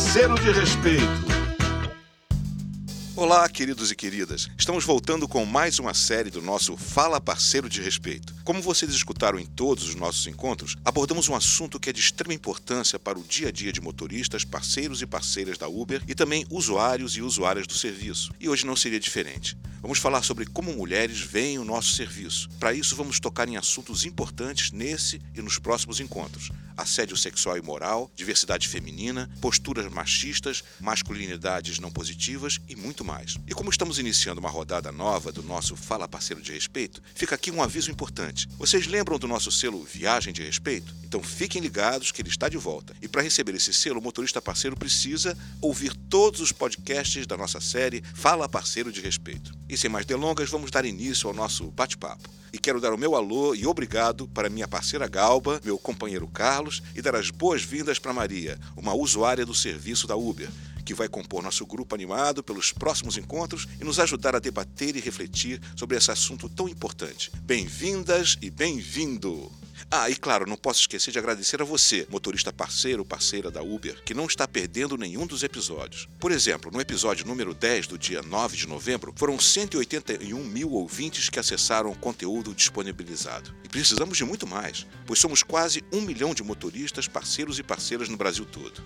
Parceiro de Respeito. Olá, queridos e queridas. Estamos voltando com mais uma série do nosso Fala Parceiro de Respeito. Como vocês escutaram em todos os nossos encontros, abordamos um assunto que é de extrema importância para o dia a dia de motoristas, parceiros e parceiras da Uber e também usuários e usuárias do serviço. E hoje não seria diferente. Vamos falar sobre como mulheres veem o nosso serviço. Para isso, vamos tocar em assuntos importantes nesse e nos próximos encontros: assédio sexual e moral, diversidade feminina, posturas machistas, masculinidades não positivas e muito mais. E como estamos iniciando uma rodada nova do nosso Fala Parceiro de Respeito, fica aqui um aviso importante. Vocês lembram do nosso selo Viagem de Respeito? Então fiquem ligados que ele está de volta. E para receber esse selo, o motorista parceiro precisa ouvir todos os podcasts da nossa série Fala Parceiro de Respeito. E sem mais delongas, vamos dar início ao nosso bate-papo. E quero dar o meu alô e obrigado para minha parceira Galba, meu companheiro Carlos e dar as boas-vindas para Maria, uma usuária do serviço da Uber, que vai compor nosso grupo animado pelos próximos encontros e nos ajudar a debater e refletir sobre esse assunto tão importante. Bem-vindas e bem-vindo! Ah, e claro, não posso esquecer de agradecer a você, motorista parceiro ou parceira da Uber, que não está perdendo nenhum dos episódios. Por exemplo, no episódio número 10 do dia 9 de novembro, foram 181 mil ouvintes que acessaram o conteúdo disponibilizado. E precisamos de muito mais, pois somos quase um milhão de motoristas, parceiros e parceiras no Brasil todo.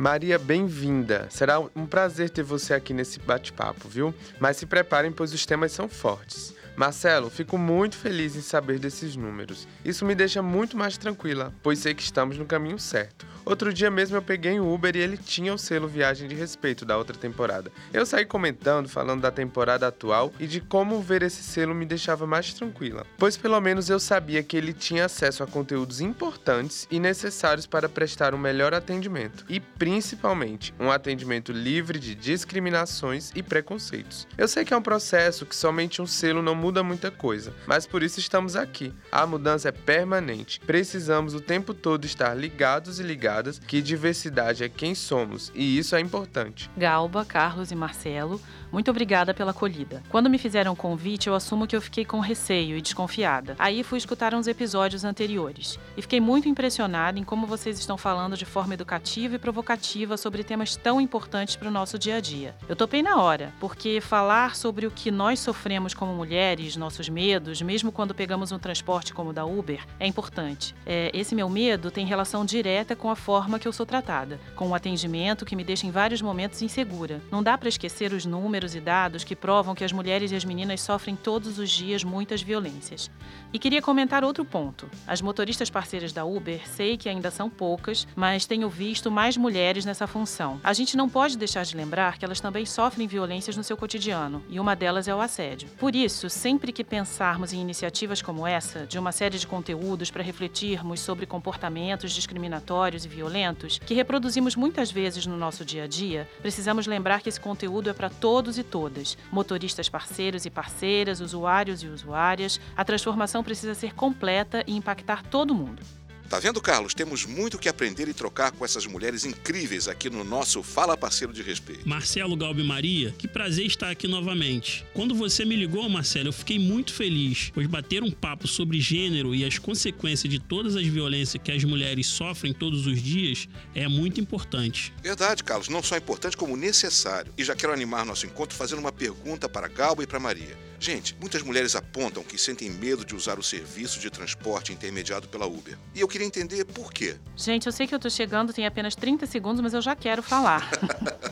Maria, bem-vinda. Será um prazer ter você aqui nesse bate-papo, viu? Mas se preparem, pois os temas são fortes. Marcelo, fico muito feliz em saber desses números. Isso me deixa muito mais tranquila, pois sei que estamos no caminho certo. Outro dia mesmo eu peguei um Uber e ele tinha o selo Viagem de Respeito da outra temporada. Eu saí comentando, falando da temporada atual e de como ver esse selo me deixava mais tranquila, pois pelo menos eu sabia que ele tinha acesso a conteúdos importantes e necessários para prestar um melhor atendimento e principalmente um atendimento livre de discriminações e preconceitos. Eu sei que é um processo que somente um selo não muda muita coisa, mas por isso estamos aqui. A mudança é permanente. Precisamos o tempo todo estar ligados e ligados que diversidade é quem somos e isso é importante. Galba, Carlos e Marcelo, muito obrigada pela acolhida. Quando me fizeram o convite, eu assumo que eu fiquei com receio e desconfiada. Aí fui escutar uns episódios anteriores e fiquei muito impressionada em como vocês estão falando de forma educativa e provocativa sobre temas tão importantes para o nosso dia a dia. Eu topei na hora, porque falar sobre o que nós sofremos como mulheres, nossos medos, mesmo quando pegamos um transporte como o da Uber, é importante. É, esse meu medo tem relação direta com a forma que eu sou tratada, com o um atendimento que me deixa em vários momentos insegura. Não dá para esquecer os números números e dados que provam que as mulheres e as meninas sofrem todos os dias muitas violências. E queria comentar outro ponto. As motoristas parceiras da Uber, sei que ainda são poucas, mas tenho visto mais mulheres nessa função. A gente não pode deixar de lembrar que elas também sofrem violências no seu cotidiano, e uma delas é o assédio. Por isso, sempre que pensarmos em iniciativas como essa, de uma série de conteúdos para refletirmos sobre comportamentos discriminatórios e violentos, que reproduzimos muitas vezes no nosso dia a dia, precisamos lembrar que esse conteúdo é para todos todos e todas, motoristas parceiros e parceiras, usuários e usuárias. A transformação precisa ser completa e impactar todo mundo. Tá vendo, Carlos? Temos muito que aprender e trocar com essas mulheres incríveis aqui no nosso Fala Parceiro de Respeito. Marcelo Galbi Maria, que prazer estar aqui novamente. Quando você me ligou, Marcelo, eu fiquei muito feliz, pois bater um papo sobre gênero e as consequências de todas as violências que as mulheres sofrem todos os dias é muito importante. Verdade, Carlos. Não só importante, como necessário. E já quero animar nosso encontro fazendo uma pergunta para Galba e para Maria. Gente, muitas mulheres apontam que sentem medo de usar o serviço de transporte intermediado pela Uber. E eu queria entender por quê. Gente, eu sei que eu tô chegando, tem apenas 30 segundos, mas eu já quero falar.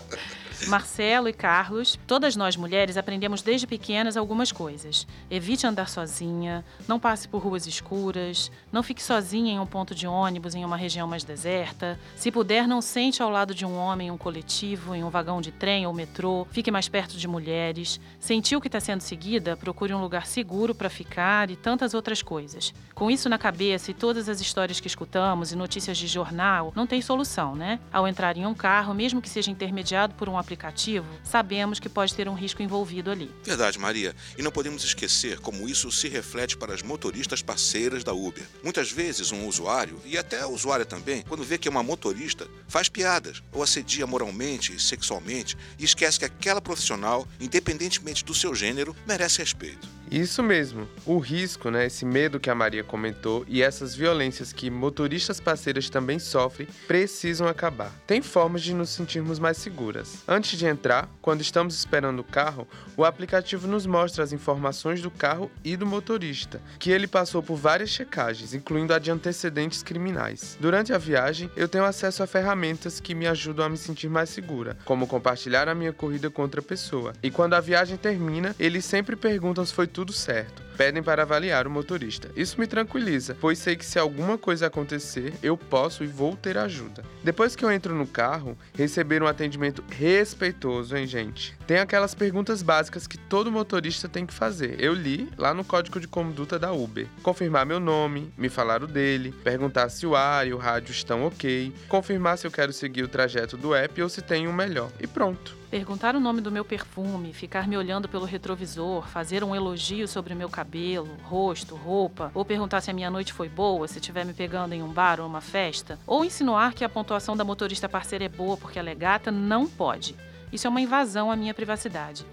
Marcelo e Carlos, todas nós mulheres aprendemos desde pequenas algumas coisas. Evite andar sozinha, não passe por ruas escuras, não fique sozinha em um ponto de ônibus em uma região mais deserta. Se puder, não sente ao lado de um homem em um coletivo, em um vagão de trem ou metrô. Fique mais perto de mulheres. Sentiu que está sendo seguida? Procure um lugar seguro para ficar e tantas outras coisas. Com isso na cabeça e todas as histórias que escutamos e notícias de jornal, não tem solução, né? Ao entrar em um carro, mesmo que seja intermediado por um aplicativo, aplicativo, sabemos que pode ter um risco envolvido ali. Verdade, Maria. E não podemos esquecer como isso se reflete para as motoristas parceiras da Uber. Muitas vezes um usuário, e até a usuária também, quando vê que é uma motorista, faz piadas ou assedia moralmente e sexualmente e esquece que aquela profissional, independentemente do seu gênero, merece respeito. Isso mesmo. O risco, né, esse medo que a Maria comentou e essas violências que motoristas parceiras também sofrem precisam acabar. Tem formas de nos sentirmos mais seguras. Antes de entrar, quando estamos esperando o carro, o aplicativo nos mostra as informações do carro e do motorista, que ele passou por várias checagens, incluindo a de antecedentes criminais. Durante a viagem, eu tenho acesso a ferramentas que me ajudam a me sentir mais segura, como compartilhar a minha corrida com outra pessoa. E quando a viagem termina, eles sempre perguntam se foi tudo certo. Pedem para avaliar o motorista. Isso me tranquiliza, pois sei que se alguma coisa acontecer, eu posso e vou ter ajuda. Depois que eu entro no carro, receber um atendimento respeitoso, hein, gente? Tem aquelas perguntas básicas que todo motorista tem que fazer. Eu li lá no código de conduta da Uber. Confirmar meu nome, me falar o dele, perguntar se o ar e o rádio estão ok, confirmar se eu quero seguir o trajeto do app ou se tem um melhor. E pronto. Perguntar o nome do meu perfume, ficar me olhando pelo retrovisor, fazer um elogio sobre meu cabelo, rosto, roupa, ou perguntar se a minha noite foi boa, se estiver me pegando em um bar ou uma festa, ou insinuar que a pontuação da motorista parceira é boa porque ela é gata, não pode. Isso é uma invasão à minha privacidade.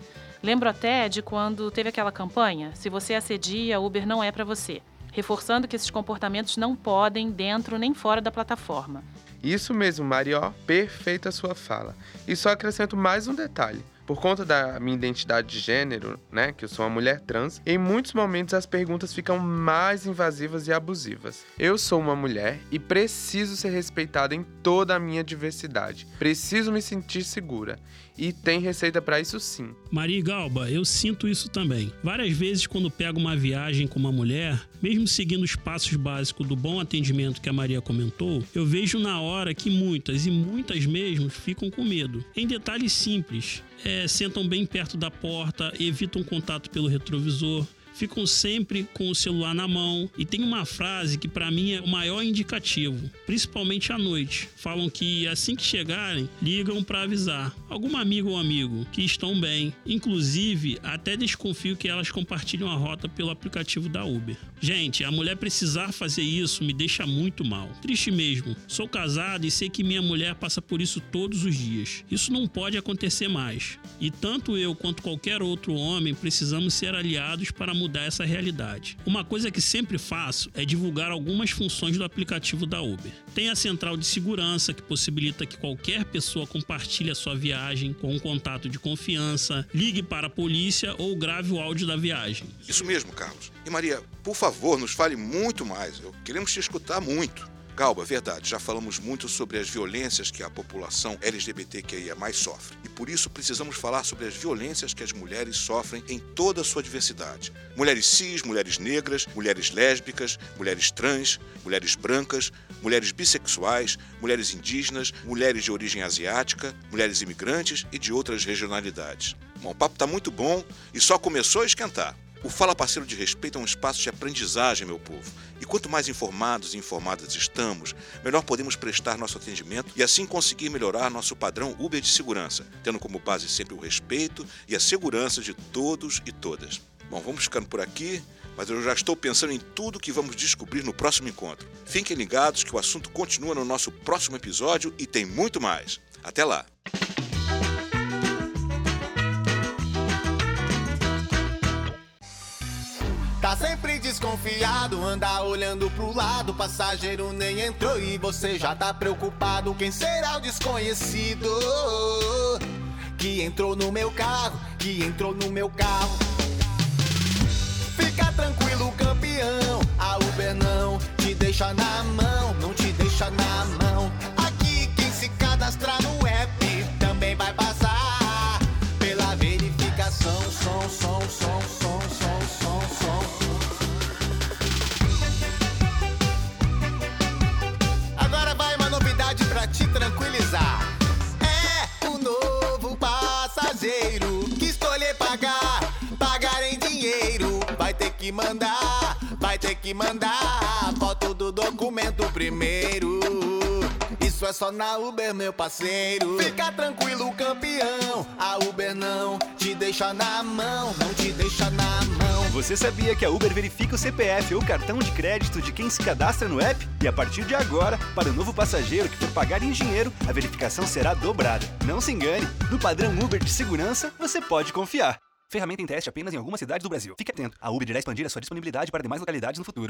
Lembro até de quando teve aquela campanha: se você assedia, Uber não é para você, reforçando que esses comportamentos não podem dentro nem fora da plataforma. Isso mesmo, Marió, perfeita sua fala. E só acrescento mais um detalhe. Por conta da minha identidade de gênero, né, que eu sou uma mulher trans, em muitos momentos as perguntas ficam mais invasivas e abusivas. Eu sou uma mulher e preciso ser respeitada em toda a minha diversidade. Preciso me sentir segura. E tem receita para isso sim. Maria Galba, eu sinto isso também. Várias vezes quando pego uma viagem com uma mulher, mesmo seguindo os passos básicos do bom atendimento que a Maria comentou, eu vejo na hora que muitas e muitas mesmo ficam com medo. Em detalhes simples, é, sentam bem perto da porta, evitam contato pelo retrovisor, ficam sempre com o celular na mão e tem uma frase que para mim é o maior indicativo, principalmente à noite. Falam que assim que chegarem, ligam para avisar alguma amiga ou amigo que estão bem. Inclusive, até desconfio que elas compartilham a rota pelo aplicativo da Uber. Gente, a mulher precisar fazer isso me deixa muito mal. Triste mesmo. Sou casado e sei que minha mulher passa por isso todos os dias. Isso não pode acontecer mais. E tanto eu quanto qualquer outro homem precisamos ser aliados para mudar essa realidade. Uma coisa que sempre faço é divulgar algumas funções do aplicativo da Uber. Tem a central de segurança que possibilita que qualquer pessoa compartilhe a sua viagem com um contato de confiança, ligue para a polícia ou grave o áudio da viagem. Isso mesmo, Carlos. E Maria, por favor, nos fale muito mais. Eu queremos te escutar muito. Galba, verdade, já falamos muito sobre as violências que a população LGBTQIA sofre. E por isso precisamos falar sobre as violências que as mulheres sofrem em toda a sua diversidade. Mulheres cis, mulheres negras, mulheres lésbicas, mulheres trans, mulheres brancas, mulheres bissexuais, mulheres indígenas, mulheres de origem asiática, mulheres imigrantes e de outras regionalidades. Bom, o papo está muito bom e só começou a esquentar. O Fala Parceiro de Respeito é um espaço de aprendizagem, meu povo. E quanto mais informados e informadas estamos, melhor podemos prestar nosso atendimento e assim conseguir melhorar nosso padrão Uber de segurança, tendo como base sempre o respeito e a segurança de todos e todas. Bom, vamos ficando por aqui, mas eu já estou pensando em tudo que vamos descobrir no próximo encontro. Fiquem ligados que o assunto continua no nosso próximo episódio e tem muito mais. Até lá! Desconfiado, anda olhando pro lado. Passageiro nem entrou e você já tá preocupado. Quem será o desconhecido que entrou no meu carro? Que entrou no meu carro? Fica tranquilo, campeão. A Uber não te deixa na mão, não te deixa na mão. Que mandar, vai ter que mandar foto do documento primeiro. Isso é só na Uber, meu parceiro. Fica tranquilo, campeão. A Uber não te deixa na mão, não te deixa na mão. Você sabia que a Uber verifica o CPF ou cartão de crédito de quem se cadastra no app? E a partir de agora, para o novo passageiro que for pagar em dinheiro, a verificação será dobrada. Não se engane, no padrão Uber de segurança, você pode confiar. Ferramenta em teste apenas em algumas cidades do Brasil. Fique atento, a Uber irá expandir a sua disponibilidade para demais localidades no futuro.